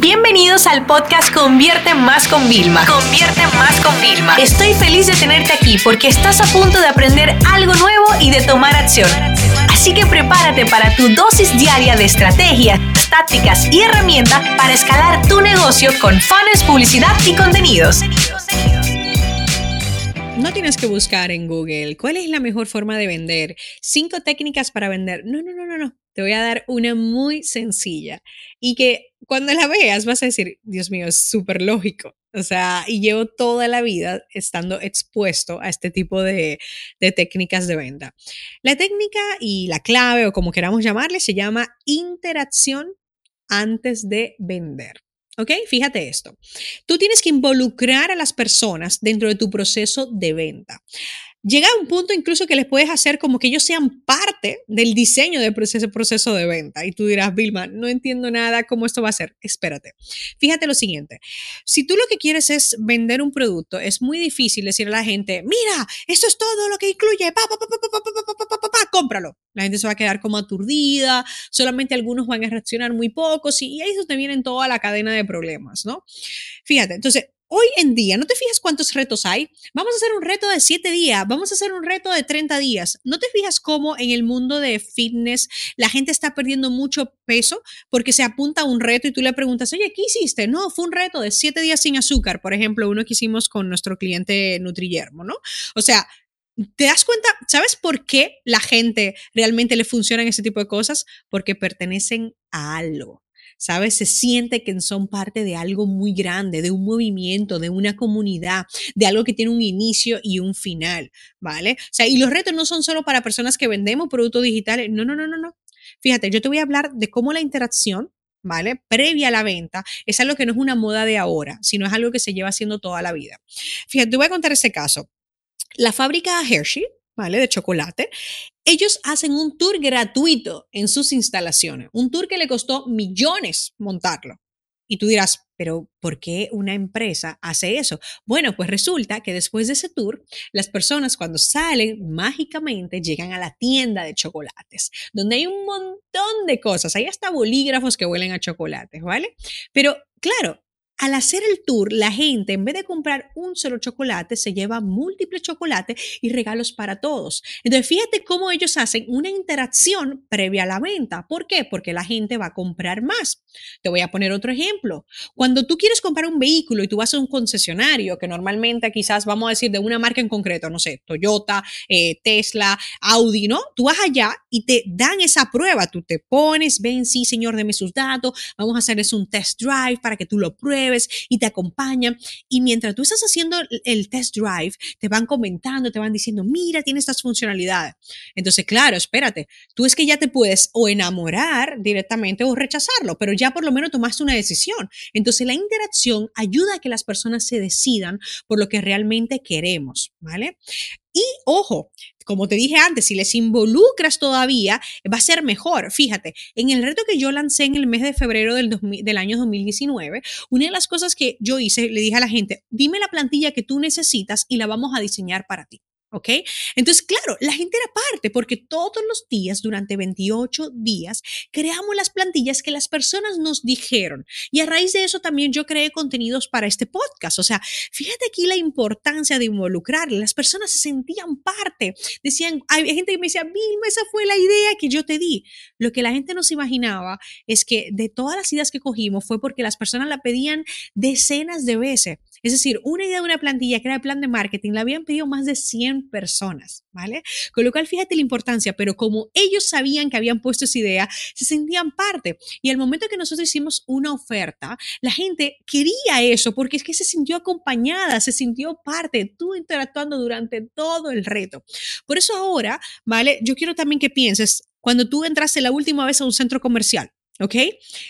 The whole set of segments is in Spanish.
Bienvenidos al podcast Convierte Más con Vilma. Convierte Más con Vilma. Estoy feliz de tenerte aquí porque estás a punto de aprender algo nuevo y de tomar acción. Así que prepárate para tu dosis diaria de estrategias, tácticas y herramientas para escalar tu negocio con fans, publicidad y contenidos. No tienes que buscar en Google cuál es la mejor forma de vender, cinco técnicas para vender. No, no, no, no, no. Te voy a dar una muy sencilla y que cuando la veas vas a decir, Dios mío, es súper lógico. O sea, y llevo toda la vida estando expuesto a este tipo de, de, técnicas de venta. La técnica y la clave, o como queramos llamarle, se llama interacción antes de vender. ¿Ok? Fíjate esto. Tú tienes que involucrar a las personas dentro de tu proceso de venta llega a un punto incluso que les puedes hacer como que ellos sean parte del diseño de ese proceso de venta. Y tú dirás, Vilma, no entiendo nada cómo esto va a ser. Espérate. Fíjate lo siguiente. Si tú lo que quieres es vender un producto, es muy difícil decir a la gente, mira, esto es todo lo que incluye, pa, pa, pa, cómpralo. La gente se va a quedar como aturdida, solamente algunos van a reaccionar muy pocos y ahí es donde vienen toda la cadena de problemas, ¿no? Fíjate, entonces, hoy en día, ¿no te fijas cuántos retos hay? Vamos a hacer un reto de 7 días, vamos a hacer un reto de 30 días. ¿No te fijas cómo en el mundo de fitness la gente está perdiendo mucho peso porque se apunta a un reto y tú le preguntas, oye, ¿qué hiciste? No, fue un reto de 7 días sin azúcar, por ejemplo, uno que hicimos con nuestro cliente Nutrillermo, ¿no? O sea, ¿Te das cuenta? ¿Sabes por qué la gente realmente le funcionan ese tipo de cosas? Porque pertenecen a algo. ¿Sabes? Se siente que son parte de algo muy grande, de un movimiento, de una comunidad, de algo que tiene un inicio y un final, ¿vale? O sea, y los retos no son solo para personas que vendemos productos digitales, no, no, no, no, no. Fíjate, yo te voy a hablar de cómo la interacción ¿vale? Previa a la venta, es algo que no es una moda de ahora, sino es algo que se lleva haciendo toda la vida. Fíjate, te voy a contar ese caso. La fábrica Hershey, ¿vale? De chocolate, ellos hacen un tour gratuito en sus instalaciones, un tour que le costó millones montarlo. Y tú dirás, pero ¿por qué una empresa hace eso? Bueno, pues resulta que después de ese tour, las personas cuando salen mágicamente llegan a la tienda de chocolates, donde hay un montón de cosas, hay hasta bolígrafos que huelen a chocolates, ¿vale? Pero claro, al hacer el tour, la gente, en vez de comprar un solo chocolate, se lleva múltiples chocolates y regalos para todos. Entonces, fíjate cómo ellos hacen una interacción previa a la venta. ¿Por qué? Porque la gente va a comprar más. Te voy a poner otro ejemplo. Cuando tú quieres comprar un vehículo y tú vas a un concesionario, que normalmente quizás vamos a decir de una marca en concreto, no sé, Toyota, eh, Tesla, Audi, ¿no? Tú vas allá y te dan esa prueba. Tú te pones, ven, sí, señor, deme sus datos, vamos a hacerles un test drive para que tú lo pruebes y te acompañan. Y mientras tú estás haciendo el test drive, te van comentando, te van diciendo, mira, tiene estas funcionalidades. Entonces, claro, espérate, tú es que ya te puedes o enamorar directamente o rechazarlo, pero ya por lo menos tomaste una decisión. Entonces, la interacción ayuda a que las personas se decidan por lo que realmente queremos, ¿vale? Y ojo, como te dije antes, si les involucras todavía, va a ser mejor. Fíjate, en el reto que yo lancé en el mes de febrero del, del año 2019, una de las cosas que yo hice, le dije a la gente, dime la plantilla que tú necesitas y la vamos a diseñar para ti. ¿Ok? Entonces, claro, la gente era parte porque todos los días, durante 28 días, creamos las plantillas que las personas nos dijeron. Y a raíz de eso también yo creé contenidos para este podcast. O sea, fíjate aquí la importancia de involucrarle. Las personas se sentían parte. Decían, hay gente que me decía, Vilma, esa fue la idea que yo te di. Lo que la gente no se imaginaba es que de todas las ideas que cogimos fue porque las personas la pedían decenas de veces. Es decir, una idea de una plantilla que era el plan de marketing la habían pedido más de 100 personas, ¿vale? Con lo cual, fíjate la importancia, pero como ellos sabían que habían puesto esa idea, se sentían parte. Y al momento que nosotros hicimos una oferta, la gente quería eso porque es que se sintió acompañada, se sintió parte, tú interactuando durante todo el reto. Por eso ahora, ¿vale? Yo quiero también que pienses, cuando tú entraste la última vez a un centro comercial, ¿Ok?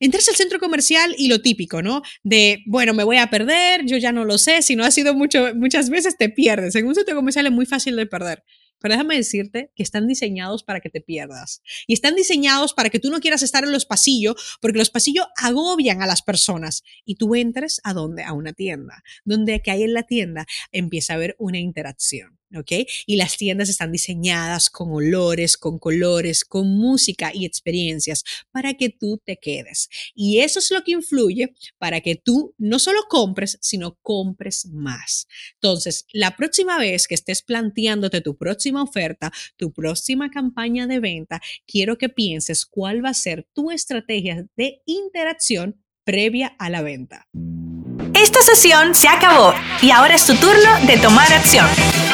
Entras al centro comercial y lo típico, ¿no? De, bueno, me voy a perder, yo ya no lo sé, si no has sido mucho, muchas veces te pierdes. En un centro comercial es muy fácil de perder. Pero déjame decirte que están diseñados para que te pierdas. Y están diseñados para que tú no quieras estar en los pasillos, porque los pasillos agobian a las personas. Y tú entres a dónde? A una tienda. Donde que hay en la tienda empieza a haber una interacción. ¿Ok? Y las tiendas están diseñadas con olores, con colores, con música y experiencias para que tú te quedes. Y eso es lo que influye para que tú no solo compres, sino compres más. Entonces, la próxima vez que estés planteándote tu próxima oferta, tu próxima campaña de venta, quiero que pienses cuál va a ser tu estrategia de interacción previa a la venta. Esta sesión se acabó y ahora es tu turno de tomar acción.